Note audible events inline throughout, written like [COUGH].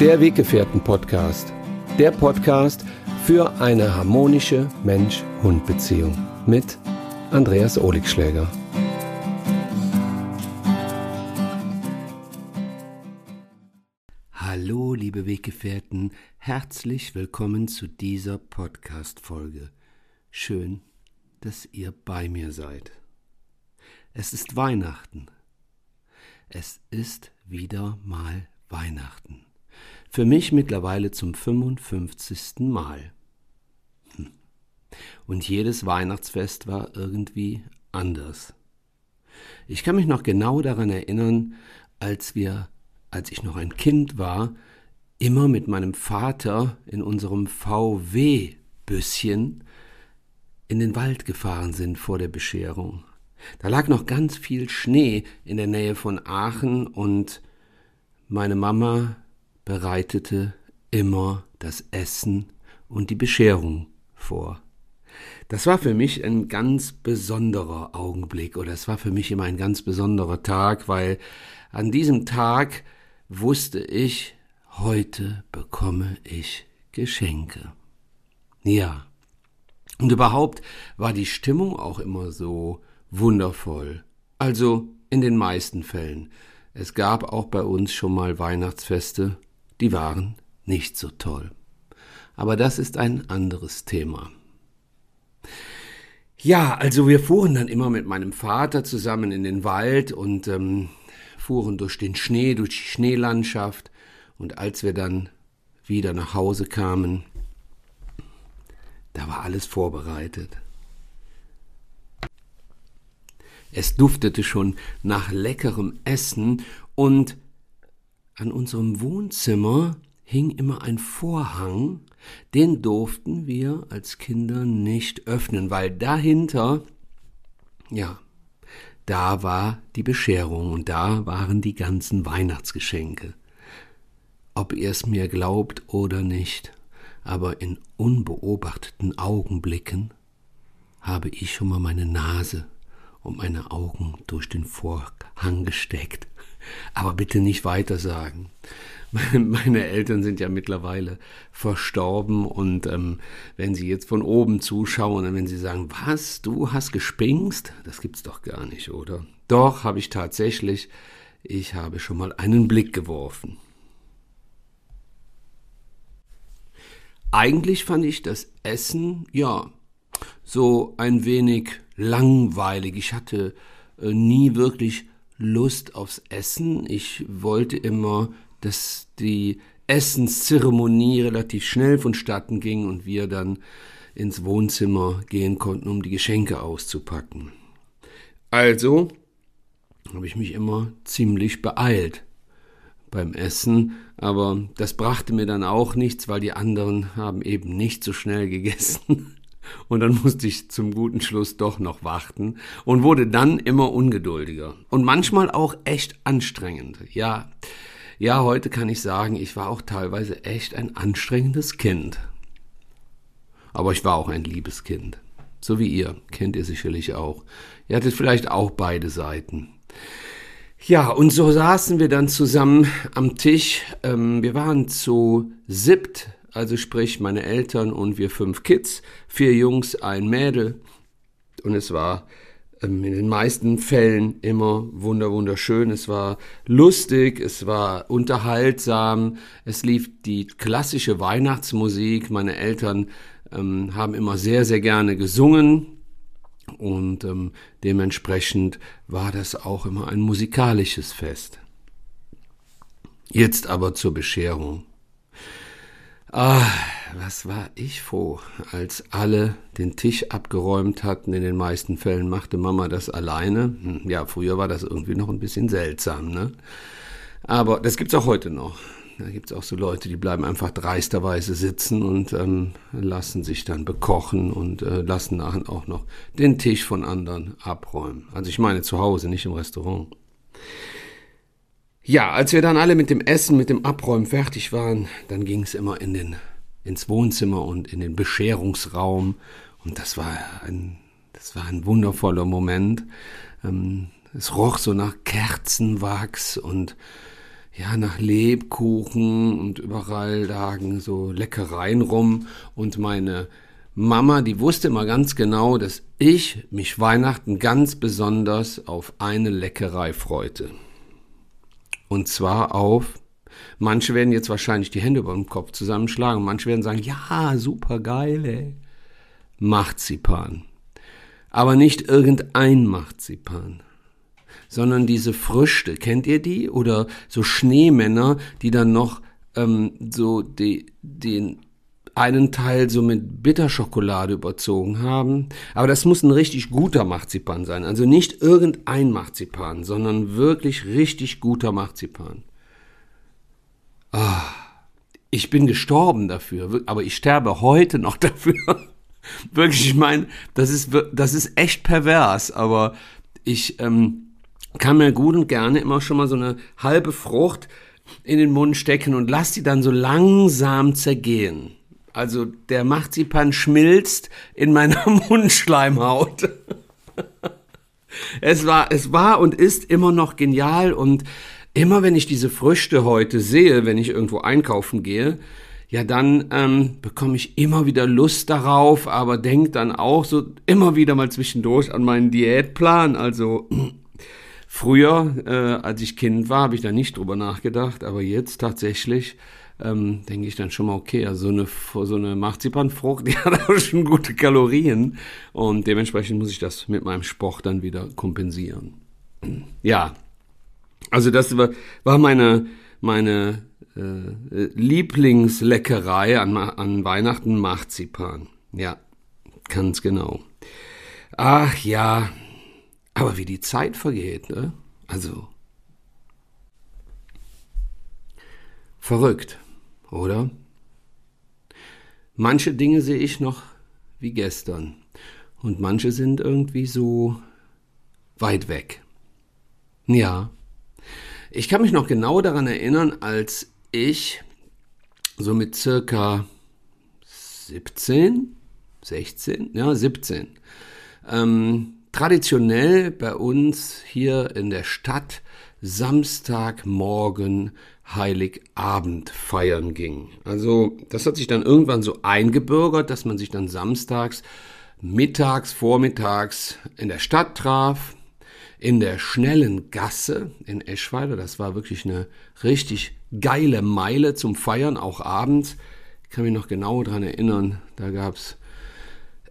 Der Weggefährten-Podcast. Der Podcast für eine harmonische Mensch-Hund-Beziehung mit Andreas Oligschläger. Hallo, liebe Weggefährten, herzlich willkommen zu dieser Podcast-Folge. Schön, dass ihr bei mir seid. Es ist Weihnachten. Es ist wieder mal Weihnachten. Für mich mittlerweile zum 55. Mal. Hm. Und jedes Weihnachtsfest war irgendwie anders. Ich kann mich noch genau daran erinnern, als wir, als ich noch ein Kind war, immer mit meinem Vater in unserem VW-Büsschen in den Wald gefahren sind vor der Bescherung. Da lag noch ganz viel Schnee in der Nähe von Aachen und meine Mama bereitete immer das Essen und die Bescherung vor. Das war für mich ein ganz besonderer Augenblick oder es war für mich immer ein ganz besonderer Tag, weil an diesem Tag wusste ich, heute bekomme ich Geschenke. Ja. Und überhaupt war die Stimmung auch immer so wundervoll. Also in den meisten Fällen. Es gab auch bei uns schon mal Weihnachtsfeste, die waren nicht so toll. Aber das ist ein anderes Thema. Ja, also wir fuhren dann immer mit meinem Vater zusammen in den Wald und ähm, fuhren durch den Schnee, durch die Schneelandschaft. Und als wir dann wieder nach Hause kamen, da war alles vorbereitet. Es duftete schon nach leckerem Essen und an unserem Wohnzimmer hing immer ein Vorhang, den durften wir als Kinder nicht öffnen, weil dahinter, ja, da war die Bescherung und da waren die ganzen Weihnachtsgeschenke. Ob ihr es mir glaubt oder nicht, aber in unbeobachteten Augenblicken habe ich schon mal meine Nase und meine Augen durch den Vorhang gesteckt. Aber bitte nicht weiter sagen. [LAUGHS] Meine Eltern sind ja mittlerweile verstorben und ähm, wenn sie jetzt von oben zuschauen und wenn sie sagen, was, du hast gespingst? Das gibt's doch gar nicht, oder? Doch, habe ich tatsächlich. Ich habe schon mal einen Blick geworfen. Eigentlich fand ich das Essen, ja, so ein wenig langweilig. Ich hatte äh, nie wirklich Lust aufs Essen. Ich wollte immer, dass die Essenszeremonie relativ schnell vonstatten ging und wir dann ins Wohnzimmer gehen konnten, um die Geschenke auszupacken. Also habe ich mich immer ziemlich beeilt beim Essen, aber das brachte mir dann auch nichts, weil die anderen haben eben nicht so schnell gegessen. Und dann musste ich zum guten Schluss doch noch warten und wurde dann immer ungeduldiger. Und manchmal auch echt anstrengend. Ja, ja, heute kann ich sagen, ich war auch teilweise echt ein anstrengendes Kind. Aber ich war auch ein liebes Kind. So wie ihr, kennt ihr sicherlich auch. Ihr hattet vielleicht auch beide Seiten. Ja, und so saßen wir dann zusammen am Tisch. Ähm, wir waren zu siebt also sprich meine Eltern und wir fünf Kids, vier Jungs, ein Mädel. Und es war ähm, in den meisten Fällen immer wunder wunderschön. Es war lustig, es war unterhaltsam, es lief die klassische Weihnachtsmusik. Meine Eltern ähm, haben immer sehr, sehr gerne gesungen. Und ähm, dementsprechend war das auch immer ein musikalisches Fest. Jetzt aber zur Bescherung. Ah, was war ich froh, als alle den Tisch abgeräumt hatten. In den meisten Fällen machte Mama das alleine. Hm, ja, früher war das irgendwie noch ein bisschen seltsam, ne? Aber das gibt's auch heute noch. Da gibt's auch so Leute, die bleiben einfach dreisterweise sitzen und ähm, lassen sich dann bekochen und äh, lassen nachher auch noch den Tisch von anderen abräumen. Also ich meine zu Hause, nicht im Restaurant. Ja, als wir dann alle mit dem Essen, mit dem Abräumen fertig waren, dann ging es immer in den, ins Wohnzimmer und in den Bescherungsraum. Und das war ein, das war ein wundervoller Moment. Ähm, es roch so nach Kerzenwachs und ja, nach Lebkuchen und überall lagen so Leckereien rum und meine Mama, die wusste immer ganz genau, dass ich mich Weihnachten ganz besonders auf eine Leckerei freute. Und zwar auf, manche werden jetzt wahrscheinlich die Hände über den Kopf zusammenschlagen, manche werden sagen, ja, super geil, ey. Marzipan. Aber nicht irgendein Marzipan sondern diese Früchte. Kennt ihr die? Oder so Schneemänner, die dann noch ähm, so die, den einen Teil so mit Bitterschokolade überzogen haben. Aber das muss ein richtig guter Marzipan sein. Also nicht irgendein Marzipan, sondern wirklich richtig guter Marzipan. Ah, ich bin gestorben dafür, aber ich sterbe heute noch [LAUGHS] dafür. wirklich, ich meine, das ist, das ist echt pervers, aber ich, ähm, kann mir gut und gerne immer schon mal so eine halbe Frucht in den Mund stecken und lass die dann so langsam zergehen. Also der Marzipan schmilzt in meiner [LAUGHS] Mundschleimhaut. es war, es war und ist immer noch genial und immer wenn ich diese Früchte heute sehe, wenn ich irgendwo einkaufen gehe, ja, dann ähm, bekomme ich immer wieder Lust darauf, aber denk dann auch so immer wieder mal zwischendurch an meinen Diätplan. Also [CLEARS THROAT] Früher, äh, als ich Kind war, habe ich da nicht drüber nachgedacht, aber jetzt tatsächlich ähm, denke ich dann schon mal, okay, also so eine, so eine Marzipanfrucht, [LAUGHS] die hat auch schon gute Kalorien und dementsprechend muss ich das mit meinem Sport dann wieder kompensieren. [CLEARS THROAT] Ja, also das war, war meine, meine äh, Lieblingsleckerei an, an Weihnachten Marzipan. Ja, ganz genau. Ach ja, aber wie die Zeit vergeht, ne? Also. Verrückt, oder? Manche Dinge sehe ich noch wie gestern und manche sind irgendwie so weit weg. Ja, ich kann mich noch genau daran erinnern, als ich so mit circa 17, 16, ja 17, ähm, traditionell bei uns hier in der Stadt Samstagmorgen Heiligabend feiern ging. Also das hat sich dann irgendwann so eingebürgert, dass man sich dann samstags, mittags, vormittags in der Stadt traf, in der schnellen Gasse in Eschweiler. Das war wirklich eine richtig geile Meile zum Feiern, auch abends. Ich kann mich noch genau daran erinnern, da gab's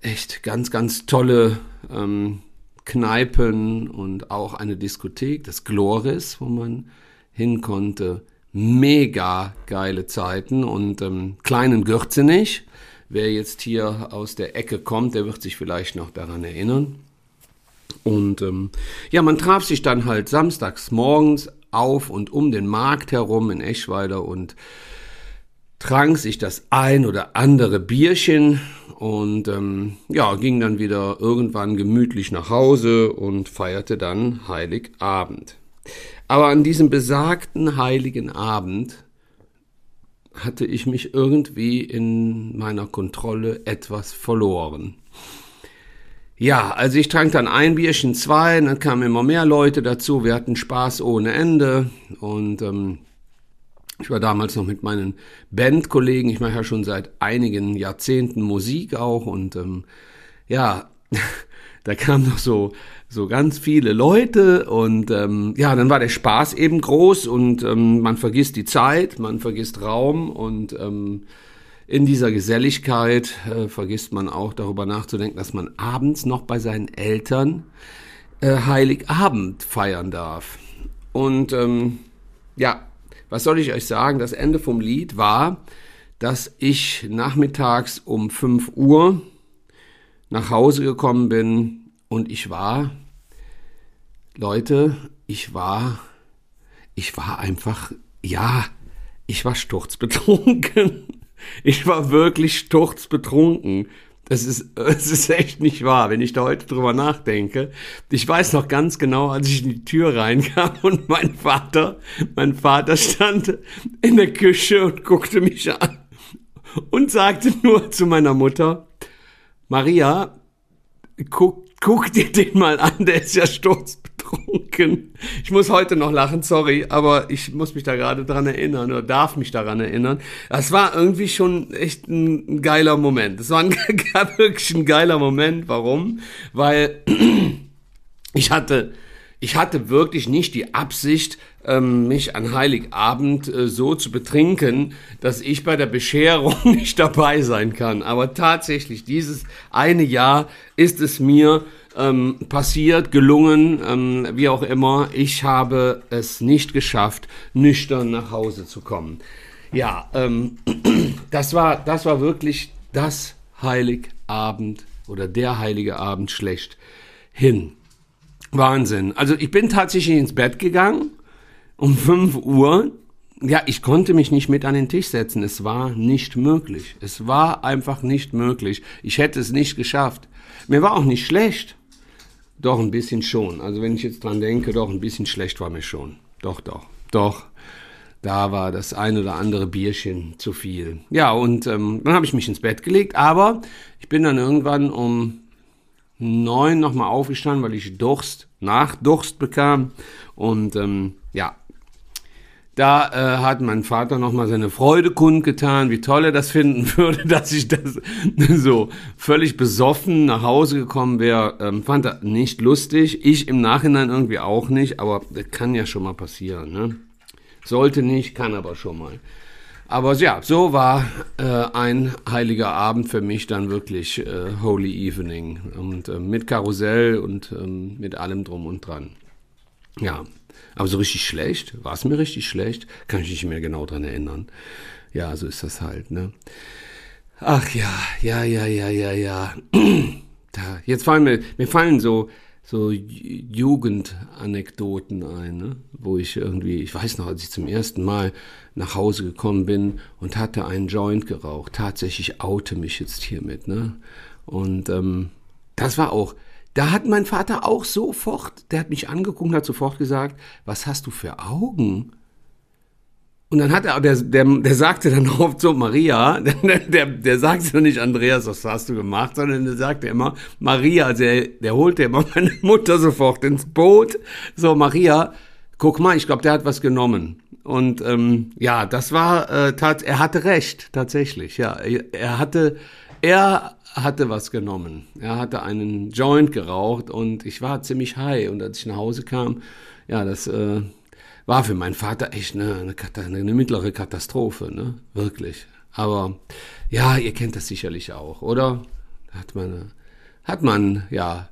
echt ganz, ganz tolle ähm, Kneipen und auch eine Diskothek, das Gloris, wo man hin konnte. Mega geile Zeiten und ähm, kleinen Gürzenich. Wer jetzt hier aus der Ecke kommt, der wird sich vielleicht noch daran erinnern. Und ähm, ja, man traf sich dann halt samstags morgens auf und um den Markt herum in Eschweiler und trank sich das ein oder andere Bierchen und ähm, ja, ging dann wieder irgendwann gemütlich nach Hause und feierte dann Heiligabend. Aber an diesem besagten heiligen Abend hatte ich mich irgendwie in meiner Kontrolle etwas verloren. Ja, also ich trank dann ein Bierchen, zwei, dann kamen immer mehr Leute dazu, wir hatten Spaß ohne Ende. Und ähm, ich war damals noch mit meinen Bandkollegen, ich mache ja schon seit einigen Jahrzehnten Musik auch. Und ähm, ja, [LAUGHS] da kamen noch so so ganz viele Leute und ähm, ja, dann war der Spaß eben groß und ähm, man vergisst die Zeit, man vergisst Raum und ähm, in dieser Geselligkeit äh, vergisst man auch darüber nachzudenken, dass man abends noch bei seinen Eltern äh, Heiligabend feiern darf. Und ähm, ja, was soll ich euch sagen? Das Ende vom Lied war, dass ich nachmittags um 5 Uhr nach Hause gekommen bin und ich war, Leute, ich war, ich war einfach, ja, ich war sturzbetrunken. [LAUGHS] Ich war wirklich sturzbetrunken. Das ist, [LAUGHS] es ist echt nicht wahr, wenn ich da heute drüber nachdenke. Ich weiß noch ganz genau, als ich in die Tür reinkam [LAUGHS] und mein Vater, mein Vater stand in der Küche und guckte mich an und sagte nur zu meiner Mutter, Maria, guck, guck dir den mal an, der ist ja sturzbetrunken. Ich muss heute noch lachen, sorry, aber ich muss mich da gerade dran erinnern oder darf mich daran erinnern. Das war irgendwie schon echt ein, geiler Moment. Das war ein, [LAUGHS] wirklich ein geiler Moment. Warum? Weil [CLEARS THROAT] ich hatte, ich hatte wirklich nicht die Absicht, ähm, mich an Heiligabend äh, so zu betrinken, dass ich bei der Bescherung [LAUGHS] nicht dabei sein kann. Aber tatsächlich, dieses eine Jahr ist es mir ähm, passiert, gelungen, ähm, wie auch immer. Ich habe es nicht geschafft, nüchtern nach Hause zu kommen. Ja, ähm, [CLEARS THROAT] das war, das war wirklich das Heiligabend oder der heilige Abend schlecht hin. Wahnsinn. Also ich bin tatsächlich ins Bett gegangen um 5 Uhr. Ja, ich konnte mich nicht mit an den Tisch setzen. Es war nicht möglich. Es war einfach nicht möglich. Ich hätte es nicht geschafft. Mir war auch nicht schlecht. Doch, ein bisschen schon. Also wenn ich jetzt dran denke, doch, ein bisschen schlecht war mir schon. Doch, doch, doch. Da war das ein oder andere Bierchen zu viel. Ja, und ähm, dann habe ich mich ins Bett gelegt, aber ich bin dann irgendwann um neun nochmal aufgestanden, weil ich Durst, Nachdurst bekam. Und ähm, ja, da äh, hat mein Vater nochmal seine Freude kundgetan, wie toll er das finden [LAUGHS] würde, dass ich das [LAUGHS] so völlig besoffen nach Hause gekommen wäre. Ähm, fand er nicht lustig. Ich im Nachhinein irgendwie auch nicht, aber das kann ja schon mal passieren. Ne? Sollte nicht, kann aber schon mal. Aber ja, so war äh, ein heiliger Abend für mich dann wirklich äh, Holy Evening. Und äh, mit Karussell und ähm, mit allem drum und dran. Ja, aber so richtig schlecht, war es mir richtig schlecht, kann ich nicht mehr genau dran erinnern. Ja, so ist das halt, ne? Ach ja, ja, ja, ja, ja, ja. [CLEARS THROAT] da, jetzt fallen mir, mir fallen so, so Jugendanekdoten ein, ne? wo ich irgendwie, ich weiß noch, als ich zum ersten Mal nach Hause gekommen bin und hatte einen Joint geraucht, tatsächlich oute mich jetzt hiermit, ne? Und ähm, das war auch, da hat mein Vater auch sofort, der hat mich angeguckt und hat sofort gesagt, was hast du für Augen? Und dann hat er, der, der, der sagte dann [LAUGHS] oft so, Maria, [LAUGHS] der, der, der sagte nicht, Andreas, was hast du gemacht, sondern der sagte immer, Maria, also der, der holte immer [LAUGHS] meine Mutter sofort ins Boot. So, Maria, guck mal, ich glaube, der hat was genommen. Und ähm, ja, das war, äh, tat, er hatte recht, tatsächlich. Ja, er hatte, er hatte was genommen. Er hatte einen Joint geraucht und ich war ziemlich high. Und als ich nach Hause kam, ja, das äh, war für meinen Vater echt eine, eine, eine mittlere Katastrophe, ne? Wirklich. Aber ja, ihr kennt das sicherlich auch, oder? Hat man, hat man, ja,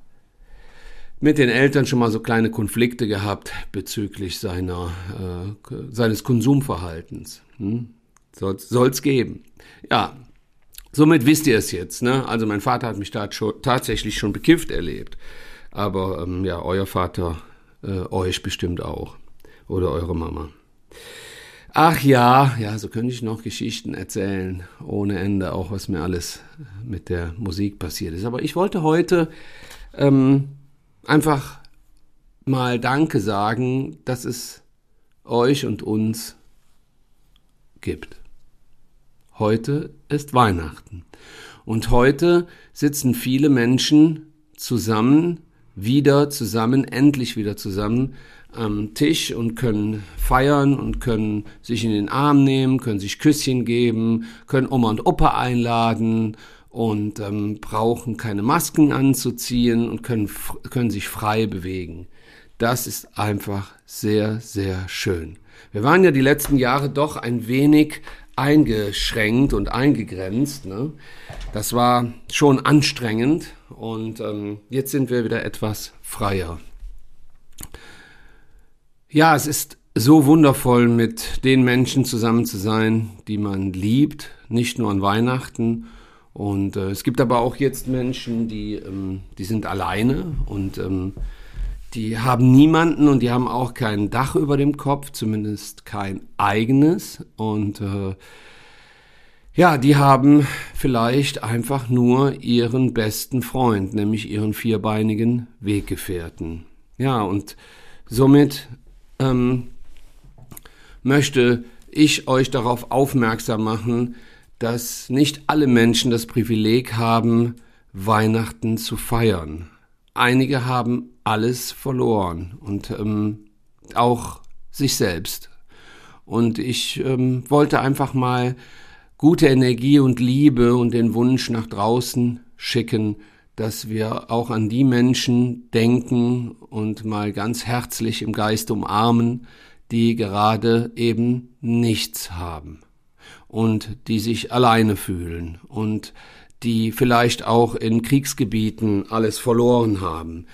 mit den Eltern schon mal so kleine Konflikte gehabt bezüglich seiner, äh, seines Konsumverhaltens. Hm? Soll es geben. Ja, Somit wisst ihr es jetzt. Ne? Also mein Vater hat mich da schon, tatsächlich schon bekifft erlebt. Aber ähm, ja, euer Vater äh, euch bestimmt auch. Oder eure Mama. Ach ja, ja, so könnte ich noch Geschichten erzählen, ohne Ende, auch was mir alles mit der Musik passiert ist. Aber ich wollte heute ähm, einfach mal Danke sagen, dass es euch und uns gibt. Heute ist Weihnachten. Und heute sitzen viele Menschen zusammen, wieder zusammen, endlich wieder zusammen am Tisch und können feiern und können sich in den Arm nehmen, können sich Küsschen geben, können Oma und Opa einladen und ähm, brauchen keine Masken anzuziehen und können, können sich frei bewegen. Das ist einfach sehr, sehr schön. Wir waren ja die letzten Jahre doch ein wenig eingeschränkt und eingegrenzt. Ne? Das war schon anstrengend und ähm, jetzt sind wir wieder etwas freier. Ja, es ist so wundervoll, mit den Menschen zusammen zu sein, die man liebt, nicht nur an Weihnachten. Und äh, es gibt aber auch jetzt Menschen, die, ähm, die sind alleine und ähm, die haben niemanden und die haben auch kein Dach über dem Kopf, zumindest kein eigenes. Und äh, ja, die haben vielleicht einfach nur ihren besten Freund, nämlich ihren vierbeinigen Weggefährten. Ja, und somit ähm, möchte ich euch darauf aufmerksam machen, dass nicht alle Menschen das Privileg haben, Weihnachten zu feiern. Einige haben alles verloren und ähm, auch sich selbst. Und ich ähm, wollte einfach mal gute Energie und Liebe und den Wunsch nach draußen schicken, dass wir auch an die Menschen denken und mal ganz herzlich im Geist umarmen, die gerade eben nichts haben und die sich alleine fühlen und die vielleicht auch in Kriegsgebieten alles verloren haben,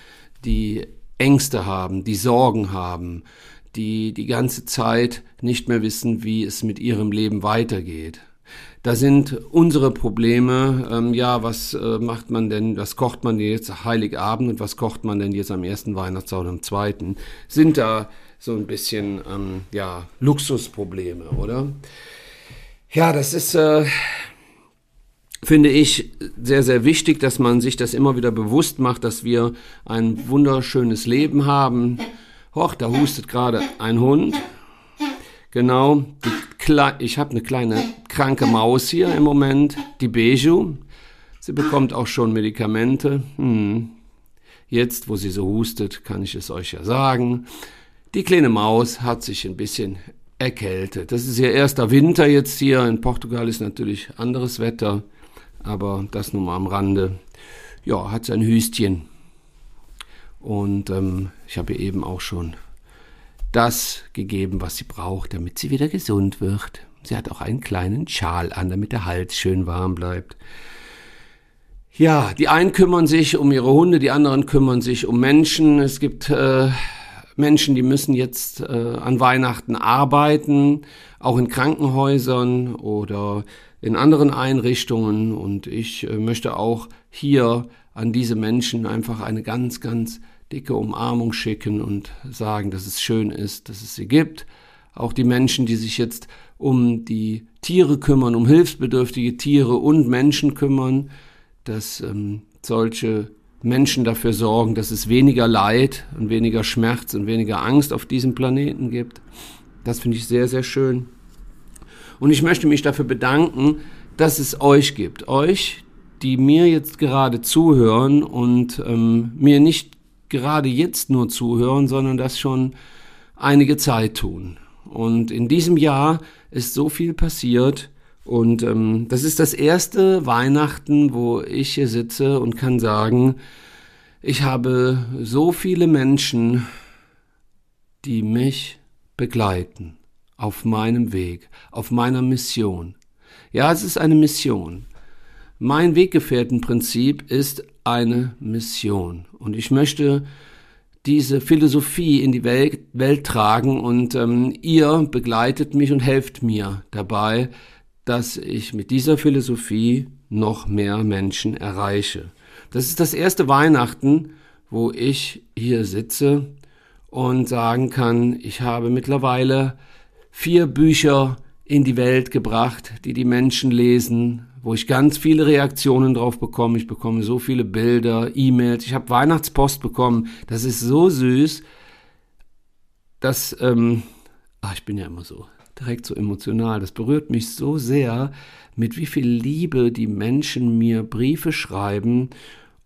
die Ängste haben, die Sorgen haben, die die ganze Zeit nicht mehr wissen, wie es mit ihrem Leben weitergeht. Da sind unsere Probleme, ähm, ja, was äh, macht man denn, was kocht man jetzt Heiligabend und was kocht man denn jetzt am ersten Weihnachtstag und am zweiten, sind da so ein bisschen, ähm, ja, Luxusprobleme, oder? Ja, das ist, äh, finde ich sehr, sehr wichtig, dass man sich das immer wieder bewusst macht, dass wir ein wunderschönes Leben haben. Hoch, da hustet gerade ein Hund. Genau, ich habe eine kleine kranke Maus hier im Moment, die Beju. Sie bekommt auch schon Medikamente. Hm. Jetzt, wo sie so hustet, kann ich es euch ja sagen. Die kleine Maus hat sich ein bisschen erkältet. Das ist ihr erster Winter jetzt hier. In Portugal ist natürlich anderes Wetter aber das nur mal am Rande. Ja, hat sein Hüstchen. Und ähm, ich habe ihr eben auch schon das gegeben, was sie braucht, damit sie wieder gesund wird. Sie hat auch einen kleinen Schal an, damit der Hals schön warm bleibt. Ja, die einen kümmern sich um ihre Hunde, die anderen kümmern sich um Menschen. Es gibt äh, Menschen, die müssen jetzt äh, an Weihnachten arbeiten, auch in Krankenhäusern oder in anderen Einrichtungen. Und ich äh, möchte auch hier an diese Menschen einfach eine ganz, ganz dicke Umarmung schicken und sagen, dass es schön ist, dass es sie gibt. Auch die Menschen, die sich jetzt um die Tiere kümmern, um hilfsbedürftige Tiere und Menschen kümmern, dass ähm, solche Menschen dafür sorgen, dass es weniger Leid und weniger Schmerz und weniger Angst auf diesem Planeten gibt. Das finde ich sehr, sehr schön. Und ich möchte mich dafür bedanken, dass es euch gibt. Euch, die mir jetzt gerade zuhören und ähm, mir nicht gerade jetzt nur zuhören, sondern das schon einige Zeit tun. Und in diesem Jahr ist so viel passiert. Und ähm, das ist das erste Weihnachten, wo ich hier sitze und kann sagen, ich habe so viele Menschen, die mich begleiten auf meinem Weg, auf meiner Mission. Ja, es ist eine Mission. Mein Weggefährtenprinzip ist eine Mission. Und ich möchte diese Philosophie in die Welt, Welt tragen und ähm, ihr begleitet mich und helft mir dabei, dass ich mit dieser Philosophie noch mehr Menschen erreiche. Das ist das erste Weihnachten, wo ich hier sitze und sagen kann, ich habe mittlerweile vier Bücher in die Welt gebracht, die die Menschen lesen, wo ich ganz viele Reaktionen drauf bekomme. Ich bekomme so viele Bilder, E-Mails. Ich habe Weihnachtspost bekommen. Das ist so süß, dass ähm, ach, ich bin ja immer so direkt so emotional. Das berührt mich so sehr, mit wie viel Liebe die Menschen mir Briefe schreiben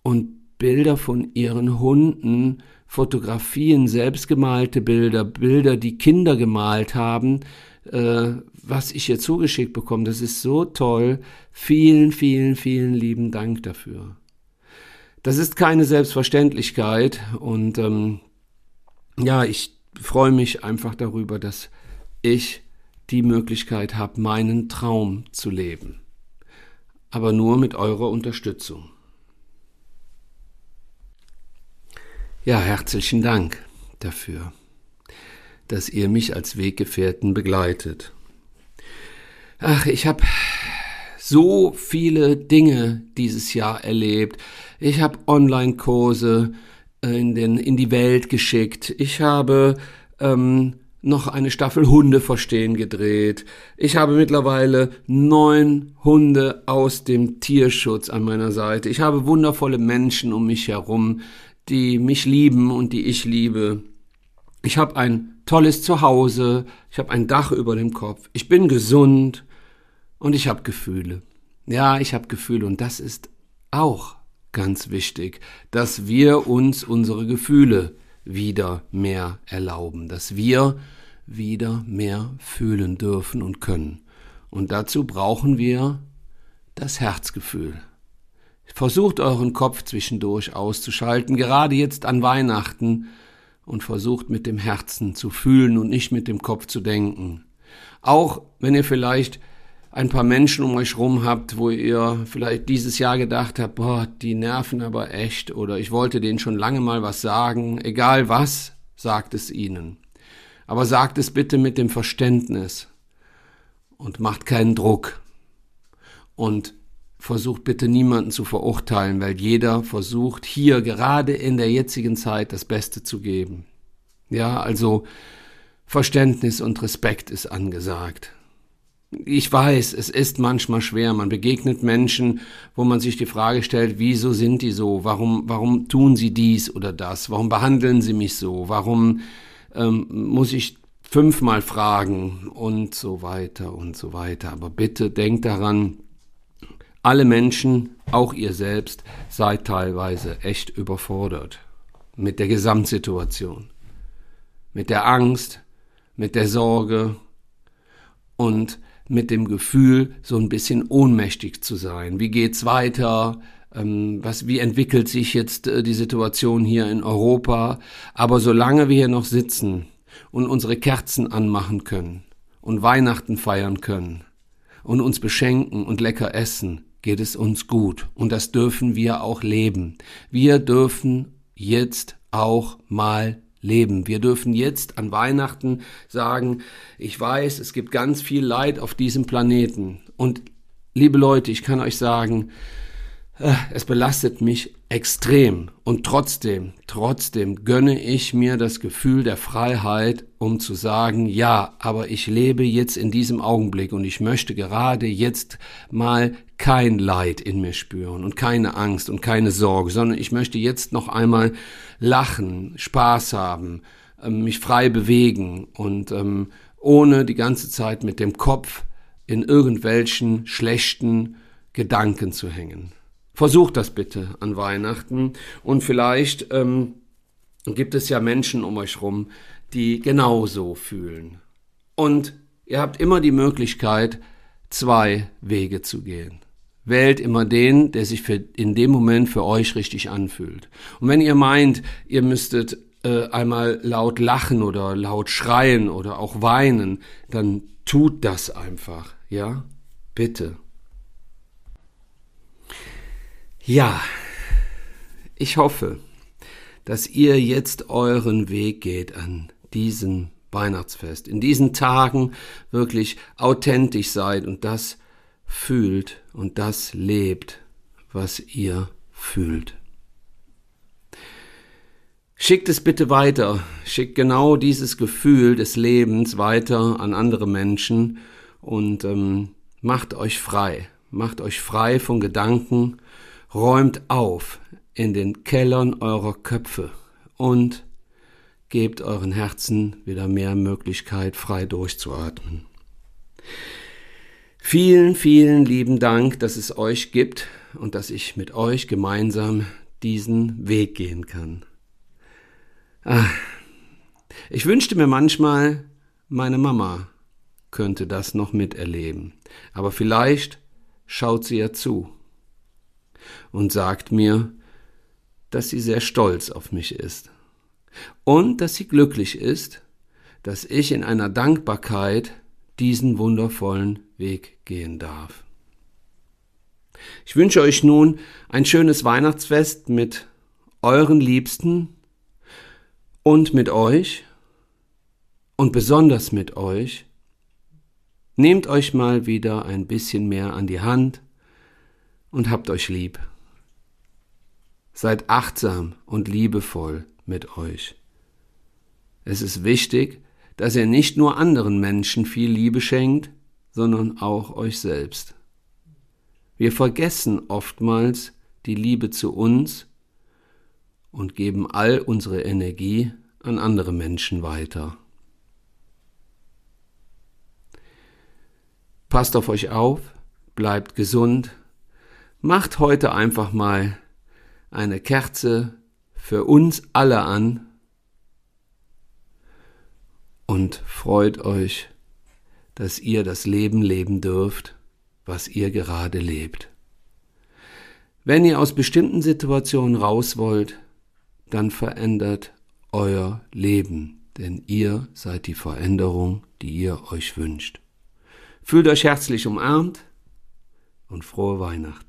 und Bilder von ihren Hunden Fotografien, selbstgemalte Bilder, Bilder, die Kinder gemalt haben, äh, was ich hier zugeschickt bekomme. Das ist so toll. Vielen, vielen, vielen lieben Dank dafür. Das ist keine Selbstverständlichkeit und ähm, ja, ich freue mich einfach darüber, dass ich die Möglichkeit habe, meinen Traum zu leben. Aber nur mit eurer Unterstützung. Ja, herzlichen Dank dafür, dass ihr mich als Weggefährten begleitet. Ach, ich habe so viele Dinge dieses Jahr erlebt. Ich habe Online-Kurse in, in die Welt geschickt. Ich habe ähm, noch eine Staffel Hunde verstehen gedreht. Ich habe mittlerweile neun Hunde aus dem Tierschutz an meiner Seite. Ich habe wundervolle Menschen um mich herum, die mich lieben und die ich liebe. Ich habe ein tolles Zuhause, ich habe ein Dach über dem Kopf, ich bin gesund und ich habe Gefühle. Ja, ich habe Gefühle und das ist auch ganz wichtig, dass wir uns unsere Gefühle wieder mehr erlauben, dass wir wieder mehr fühlen dürfen und können. Und dazu brauchen wir das Herzgefühl. Versucht euren Kopf zwischendurch auszuschalten, gerade jetzt an Weihnachten, und versucht mit dem Herzen zu fühlen und nicht mit dem Kopf zu denken. Auch wenn ihr vielleicht ein paar Menschen um euch rum habt, wo ihr vielleicht dieses Jahr gedacht habt, boah, die nerven aber echt oder ich wollte denen schon lange mal was sagen, egal was, sagt es ihnen. Aber sagt es bitte mit dem Verständnis und macht keinen Druck und versucht bitte niemanden zu verurteilen, weil jeder versucht hier gerade in der jetzigen Zeit das Beste zu geben. Ja, also Verständnis und Respekt ist angesagt. Ich weiß, es ist manchmal schwer. Man begegnet Menschen, wo man sich die Frage stellt, wieso sind die so? Warum, warum tun sie dies oder das? Warum behandeln sie mich so? Warum ähm, muss ich fünfmal fragen und so weiter und so weiter? Aber bitte denkt daran, alle Menschen, auch ihr selbst, seid teilweise echt überfordert mit der Gesamtsituation, mit der Angst, mit der Sorge und mit dem Gefühl, so ein bisschen ohnmächtig zu sein. Wie geht's weiter? Ähm, was, wie entwickelt sich jetzt äh, die Situation hier in Europa? Aber solange wir hier noch sitzen und unsere Kerzen anmachen können und Weihnachten feiern können und uns beschenken und lecker essen, geht es uns gut. Und das dürfen wir auch leben. Wir dürfen jetzt auch mal leben. Wir dürfen jetzt an Weihnachten sagen, ich weiß, es gibt ganz viel Leid auf diesem Planeten. Und liebe Leute, ich kann euch sagen, äh, es belastet mich extrem und trotzdem, trotzdem gönne ich mir das Gefühl der Freiheit, um zu sagen, ja, aber ich lebe jetzt in diesem Augenblick und ich möchte gerade jetzt mal kein Leid in mir spüren und keine Angst und keine Sorge, sondern ich möchte jetzt noch einmal lachen, Spaß haben, ähm, mich frei bewegen und ähm, ohne die ganze Zeit mit dem Kopf in irgendwelchen schlechten Gedanken zu hängen. Versucht das bitte an Weihnachten und vielleicht ähm, gibt es ja Menschen um euch rum, die genauso fühlen. Und ihr habt immer die Möglichkeit, zwei Wege zu gehen. Wählt immer den, der sich für, in dem Moment für euch richtig anfühlt. Und wenn ihr meint, ihr müsstet äh, einmal laut lachen oder laut schreien oder auch weinen, dann tut das einfach, ja? Bitte. Ja, ich hoffe, dass ihr jetzt euren Weg geht an diesem Weihnachtsfest, in diesen Tagen wirklich authentisch seid und das fühlt und das lebt, was ihr fühlt. Schickt es bitte weiter, schickt genau dieses Gefühl des Lebens weiter an andere Menschen und ähm, macht euch frei, macht euch frei von Gedanken, räumt auf in den Kellern eurer Köpfe und gebt euren Herzen wieder mehr Möglichkeit, frei durchzuatmen. Vielen, vielen lieben Dank, dass es euch gibt und dass ich mit euch gemeinsam diesen Weg gehen kann. Ah, ich wünschte mir manchmal, meine Mama könnte das noch miterleben, aber vielleicht schaut sie ja zu und sagt mir, dass sie sehr stolz auf mich ist und dass sie glücklich ist, dass ich in einer Dankbarkeit diesen wundervollen Weg gehen darf. Ich wünsche euch nun ein schönes Weihnachtsfest mit euren Liebsten und mit euch und besonders mit euch. Nehmt euch mal wieder ein bisschen mehr an die Hand und habt euch lieb. Seid achtsam und liebevoll mit euch. Es ist wichtig, dass ihr nicht nur anderen Menschen viel Liebe schenkt, sondern auch euch selbst. Wir vergessen oftmals die Liebe zu uns und geben all unsere Energie an andere Menschen weiter. Passt auf euch auf, bleibt gesund, macht heute einfach mal eine Kerze für uns alle an und freut euch, dass ihr das Leben leben dürft, was ihr gerade lebt. Wenn ihr aus bestimmten Situationen raus wollt, dann verändert euer Leben, denn ihr seid die Veränderung, die ihr euch wünscht. Fühlt euch herzlich umarmt und frohe Weihnachten.